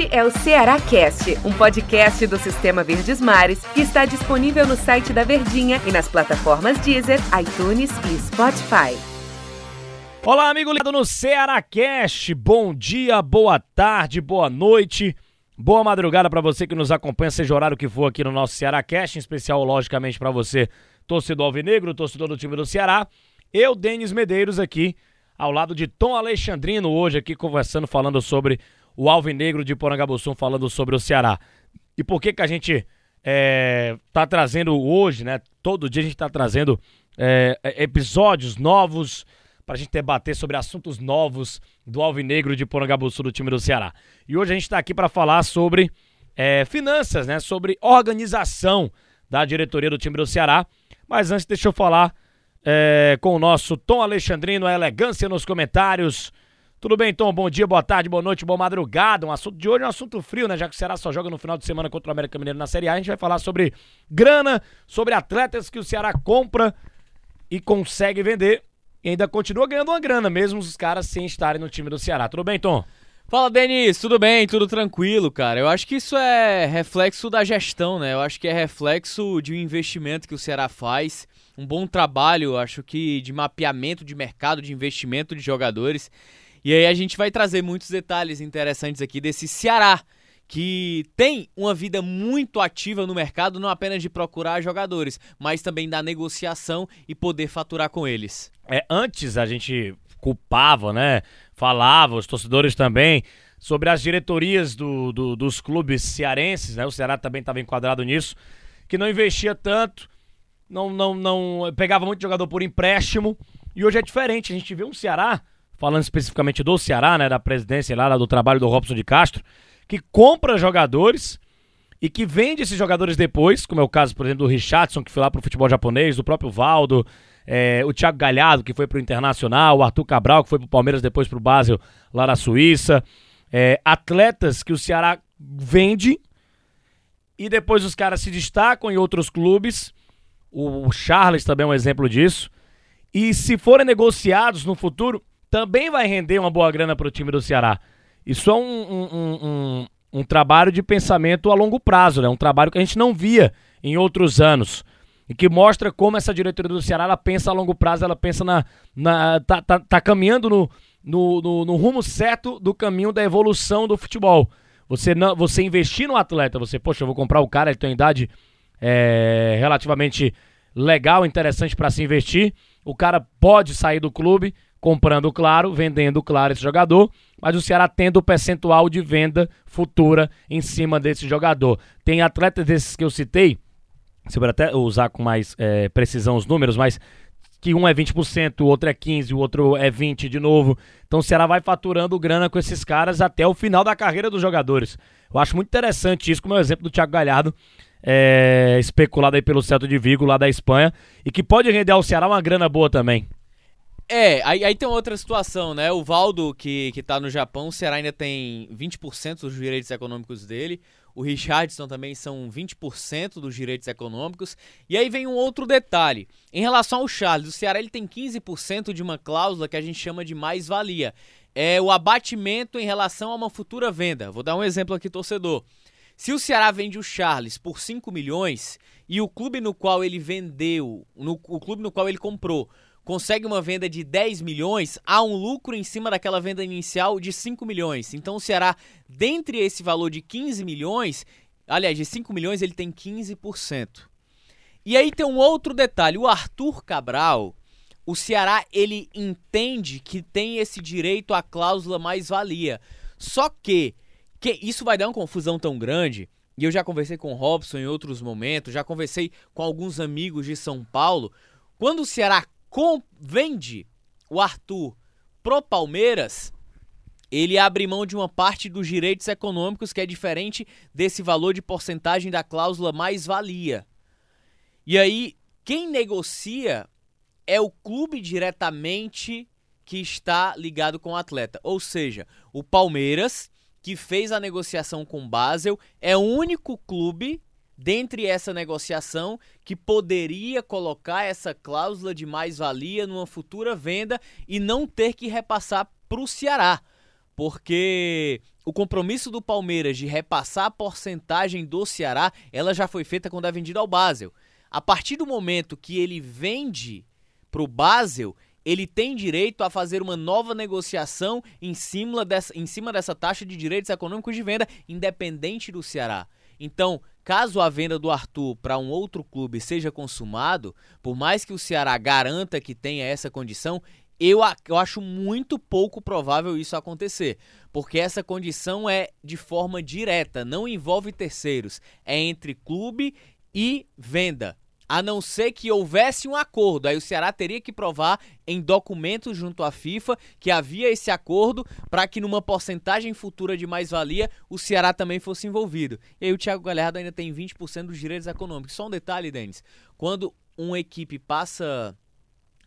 Este é o Ceará Cast, um podcast do Sistema Verdes Mares que está disponível no site da Verdinha e nas plataformas Deezer, iTunes e Spotify. Olá, amigo ligado no Ceará Cast. Bom dia, boa tarde, boa noite. Boa madrugada para você que nos acompanha, seja o horário que for aqui no nosso Ceará Cast, em especial, logicamente, para você, torcedor alvinegro, torcedor do time do Ceará. Eu, Denis Medeiros, aqui, ao lado de Tom Alexandrino, hoje aqui conversando, falando sobre o Alvinegro de Porangabuçu falando sobre o Ceará. E por que que a gente é, tá trazendo hoje, né? Todo dia a gente tá trazendo é, episódios novos para a gente debater sobre assuntos novos do Alvinegro de Porangabuçu do time do Ceará. E hoje a gente está aqui para falar sobre é, finanças, né? Sobre organização da diretoria do time do Ceará. Mas antes deixa eu falar é, com o nosso Tom Alexandrino, a elegância nos comentários. Tudo bem, Tom? Bom dia, boa tarde, boa noite, boa madrugada. Um assunto de hoje é um assunto frio, né? Já que o Ceará só joga no final de semana contra o América Mineiro na Série A, a gente vai falar sobre grana, sobre atletas que o Ceará compra e consegue vender. E ainda continua ganhando uma grana, mesmo os caras sem estarem no time do Ceará. Tudo bem, Tom? Fala, Denis, tudo bem? Tudo tranquilo, cara. Eu acho que isso é reflexo da gestão, né? Eu acho que é reflexo de um investimento que o Ceará faz. Um bom trabalho, acho que, de mapeamento de mercado, de investimento de jogadores. E aí a gente vai trazer muitos detalhes interessantes aqui desse Ceará, que tem uma vida muito ativa no mercado, não apenas de procurar jogadores, mas também da negociação e poder faturar com eles. É, antes a gente culpava, né? Falava, os torcedores também, sobre as diretorias do, do, dos clubes cearenses, né? O Ceará também estava enquadrado nisso, que não investia tanto, não, não, não pegava muito jogador por empréstimo. E hoje é diferente, a gente vê um Ceará falando especificamente do Ceará, né, da presidência lá, do trabalho do Robson de Castro, que compra jogadores e que vende esses jogadores depois, como é o caso, por exemplo, do Richardson, que foi lá pro futebol japonês, do próprio Valdo, é, o Thiago Galhardo, que foi pro Internacional, o Arthur Cabral, que foi pro Palmeiras, depois pro Basel, lá na Suíça. É, atletas que o Ceará vende e depois os caras se destacam em outros clubes. O Charles também é um exemplo disso. E se forem negociados no futuro, também vai render uma boa grana para o time do Ceará. Isso é um, um, um, um, trabalho de pensamento a longo prazo, né? Um trabalho que a gente não via em outros anos. E que mostra como essa diretoria do Ceará ela pensa a longo prazo, ela pensa na. na tá, tá, tá caminhando no, no, no, no, rumo certo do caminho da evolução do futebol. Você, não, você investir no atleta, você, poxa, eu vou comprar o cara, ele tem uma idade é, relativamente legal, interessante para se investir. O cara pode sair do clube, comprando claro, vendendo claro esse jogador, mas o Ceará tendo o percentual de venda futura em cima desse jogador. Tem atletas desses que eu citei, você pode até usar com mais é, precisão os números, mas que um é 20%, o outro é 15%, o outro é 20% de novo. Então o Ceará vai faturando grana com esses caras até o final da carreira dos jogadores. Eu acho muito interessante isso, como é o exemplo do Thiago Galhardo, é, especulado aí pelo Celto de Vigo, lá da Espanha, e que pode render ao Ceará uma grana boa também. É, aí, aí tem outra situação, né? O Valdo, que, que tá no Japão, o Ceará ainda tem 20% dos direitos econômicos dele. O Richardson também são 20% dos direitos econômicos. E aí vem um outro detalhe. Em relação ao Charles, o Ceará ele tem 15% de uma cláusula que a gente chama de mais-valia. É o abatimento em relação a uma futura venda. Vou dar um exemplo aqui, torcedor. Se o Ceará vende o Charles por 5 milhões e o clube no qual ele vendeu, no, o clube no qual ele comprou, consegue uma venda de 10 milhões, há um lucro em cima daquela venda inicial de 5 milhões. Então o Ceará, dentre esse valor de 15 milhões, aliás, de 5 milhões, ele tem 15%. E aí tem um outro detalhe, o Arthur Cabral, o Ceará, ele entende que tem esse direito à cláusula mais-valia. Só que, que isso vai dar uma confusão tão grande, e eu já conversei com o Robson em outros momentos, já conversei com alguns amigos de São Paulo, quando o Ceará com, vende o Arthur pro Palmeiras, ele abre mão de uma parte dos direitos econômicos que é diferente desse valor de porcentagem da cláusula mais-valia. E aí, quem negocia é o clube diretamente que está ligado com o atleta. Ou seja, o Palmeiras, que fez a negociação com o Basel, é o único clube dentre essa negociação que poderia colocar essa cláusula de mais-valia numa futura venda e não ter que repassar para o Ceará. Porque o compromisso do Palmeiras de repassar a porcentagem do Ceará, ela já foi feita quando é vendido ao Basel. A partir do momento que ele vende para o Basel, ele tem direito a fazer uma nova negociação em cima, dessa, em cima dessa taxa de direitos econômicos de venda, independente do Ceará. Então, caso a venda do Arthur para um outro clube seja consumado, por mais que o Ceará garanta que tenha essa condição, eu, eu acho muito pouco provável isso acontecer, porque essa condição é de forma direta, não envolve terceiros, é entre clube e venda. A não ser que houvesse um acordo, aí o Ceará teria que provar em documentos junto à FIFA que havia esse acordo para que numa porcentagem futura de mais-valia o Ceará também fosse envolvido. E aí o Thiago Galhardo ainda tem 20% dos direitos econômicos. Só um detalhe, Denis. Quando uma equipe passa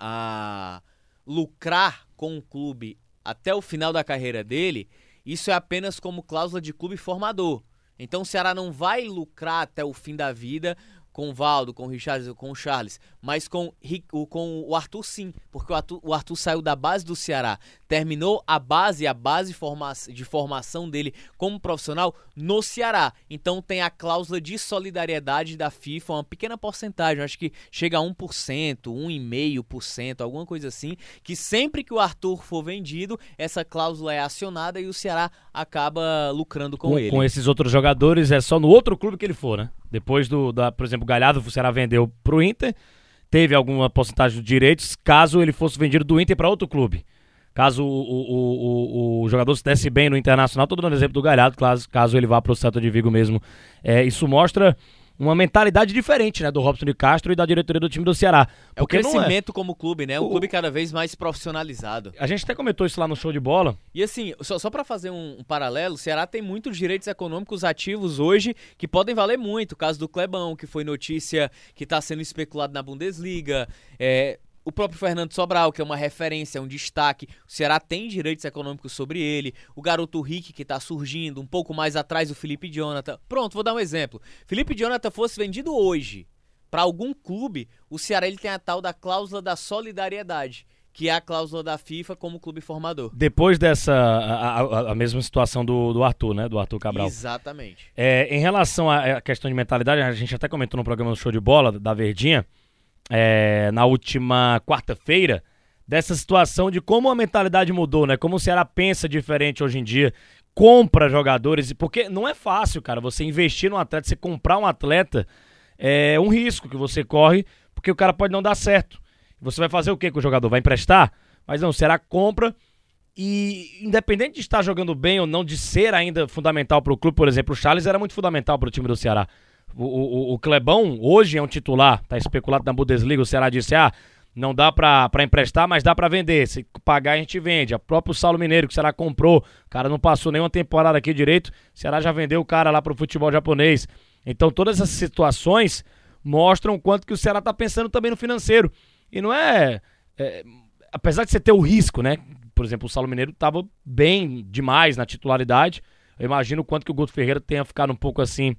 a lucrar com um clube até o final da carreira dele, isso é apenas como cláusula de clube formador. Então o Ceará não vai lucrar até o fim da vida com o Valdo, com o Richard, com o Charles, mas com, com o Arthur sim, porque o Arthur, o Arthur saiu da base do Ceará, terminou a base, a base de formação dele como profissional no Ceará. Então tem a cláusula de solidariedade da FIFA, uma pequena porcentagem, acho que chega a 1%, 1,5%, alguma coisa assim, que sempre que o Arthur for vendido, essa cláusula é acionada e o Ceará acaba lucrando com, com ele. Com esses outros jogadores, é só no outro clube que ele for, né? Depois do, da, por exemplo, o Galhardo, o Ceará vendeu pro Inter, teve alguma porcentagem de direitos, caso ele fosse vendido do Inter para outro clube. Caso o, o, o, o, jogador se desse bem no Internacional, estou dando exemplo do Galhardo, caso, caso ele vá para o Celta de Vigo mesmo. É, isso mostra uma mentalidade diferente, né, do Robson de Castro e da diretoria do time do Ceará. É o é. crescimento é... como clube, né? Um o... clube cada vez mais profissionalizado. A gente até comentou isso lá no show de bola. E assim, só, só para fazer um, um, paralelo, o Ceará tem muitos direitos econômicos ativos hoje que podem valer muito. O caso do Clebão, que foi notícia que está sendo especulado na Bundesliga. É, o próprio Fernando Sobral, que é uma referência, um destaque, o Ceará tem direitos econômicos sobre ele. O garoto Rick, que está surgindo, um pouco mais atrás, o Felipe Jonathan. Pronto, vou dar um exemplo. Felipe Jonathan fosse vendido hoje para algum clube, o Ceará ele tem a tal da cláusula da solidariedade que é a cláusula da FIFA como clube formador. Depois dessa, a, a, a, mesma situação do, do Arthur, né? Do Arthur Cabral. Exatamente. É, em relação à questão de mentalidade, a gente até comentou no programa do Show de Bola, da Verdinha, é, na última quarta-feira dessa situação de como a mentalidade mudou, né? Como o Ceará pensa diferente hoje em dia, compra jogadores, porque não é fácil, cara, você investir num atleta, você comprar um atleta é um risco que você corre, porque o cara pode não dar certo. Você vai fazer o que com o jogador? Vai emprestar? Mas não, o Ceará compra e independente de estar jogando bem ou não, de ser ainda fundamental para o clube, por exemplo, o Charles era muito fundamental para o time do Ceará. O, o, o Clebão hoje é um titular, tá especulado na Bundesliga. O Ceará disse: ah, não dá pra emprestar, mas dá pra vender. Se pagar, a gente vende. O próprio Saulo Mineiro, que o Ceará comprou, o cara não passou nenhuma temporada aqui direito. O Ceará já vendeu o cara lá pro futebol japonês. Então, todas essas situações mostram o quanto que o Ceará tá pensando também no financeiro. E não é. é apesar de você ter o risco, né? Por exemplo, o Saulo Mineiro tava bem demais na titularidade. Eu imagino o quanto que o Guto Ferreira tenha ficado um pouco assim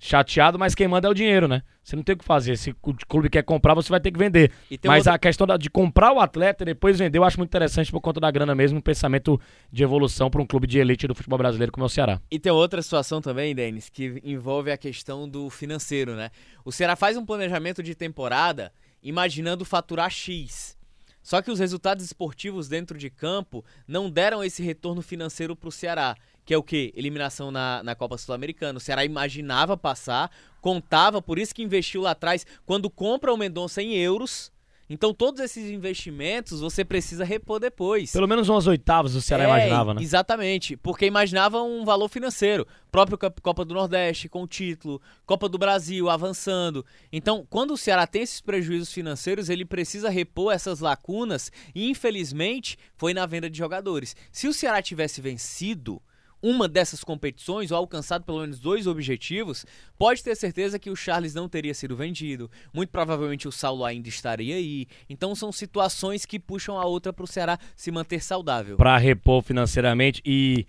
chateado, mas quem manda é o dinheiro, né? Você não tem o que fazer. Se o clube quer comprar, você vai ter que vender. Mas outra... a questão de comprar o atleta e depois vender, eu acho muito interessante por conta da grana mesmo, um pensamento de evolução para um clube de elite do futebol brasileiro como é o Ceará. E tem outra situação também, Denis, que envolve a questão do financeiro, né? O Ceará faz um planejamento de temporada imaginando faturar X. Só que os resultados esportivos dentro de campo não deram esse retorno financeiro para o Ceará que é o que? Eliminação na, na Copa Sul-Americana. O Ceará imaginava passar, contava, por isso que investiu lá atrás. Quando compra o Mendonça em euros, então todos esses investimentos você precisa repor depois. Pelo menos umas oitavas o Ceará é, imaginava, né? Exatamente, porque imaginava um valor financeiro. Próprio Copa do Nordeste com título, Copa do Brasil avançando. Então, quando o Ceará tem esses prejuízos financeiros, ele precisa repor essas lacunas e infelizmente foi na venda de jogadores. Se o Ceará tivesse vencido, uma dessas competições ou alcançado pelo menos dois objetivos, pode ter certeza que o Charles não teria sido vendido. Muito provavelmente o Saulo ainda estaria aí. Então são situações que puxam a outra para o Ceará se manter saudável. Para repor financeiramente e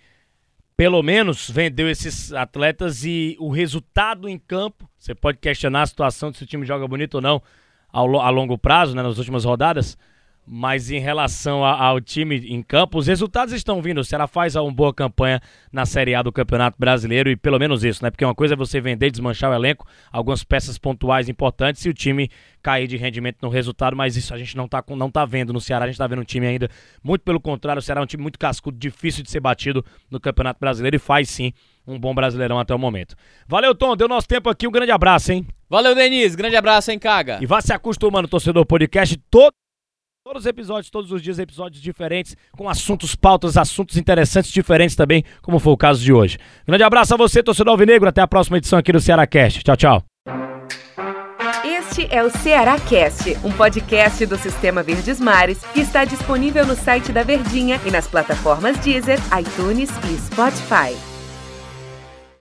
pelo menos vendeu esses atletas e o resultado em campo, você pode questionar a situação de se o time joga bonito ou não a longo prazo, né, nas últimas rodadas, Mas em relação a, ao time em campo, os resultados estão vindo. O Ceará faz uma boa campanha na Série A do Campeonato Brasileiro e pelo menos isso, né? Porque uma coisa é você vender desmanchar o elenco, algumas peças pontuais importantes e o time cair de rendimento no resultado, mas isso a gente não tá, não tá vendo no Ceará. A gente tá vendo um time ainda, muito pelo contrário, o Ceará é um time muito cascudo, difícil de ser batido no Campeonato Brasileiro e faz sim um bom brasileirão até o momento. Valeu, Tom, deu nosso tempo aqui, um grande abraço, hein? Valeu, Denise, grande abraço, hein, Caga? E vá se acostumando, torcedor podcast, todo Todos os episódios, todos os dias, episódios diferentes, com assuntos, pautas, assuntos interessantes, diferentes também, como foi o caso de hoje. Grande abraço a você, torcedor Alvinegro. Até a próxima edição aqui do Ceará Cast. Tchau, tchau. Este é o Ceará Cast, um podcast do Sistema Verdes Mares que está disponível no site da Verdinha e nas plataformas Deezer, iTunes e Spotify.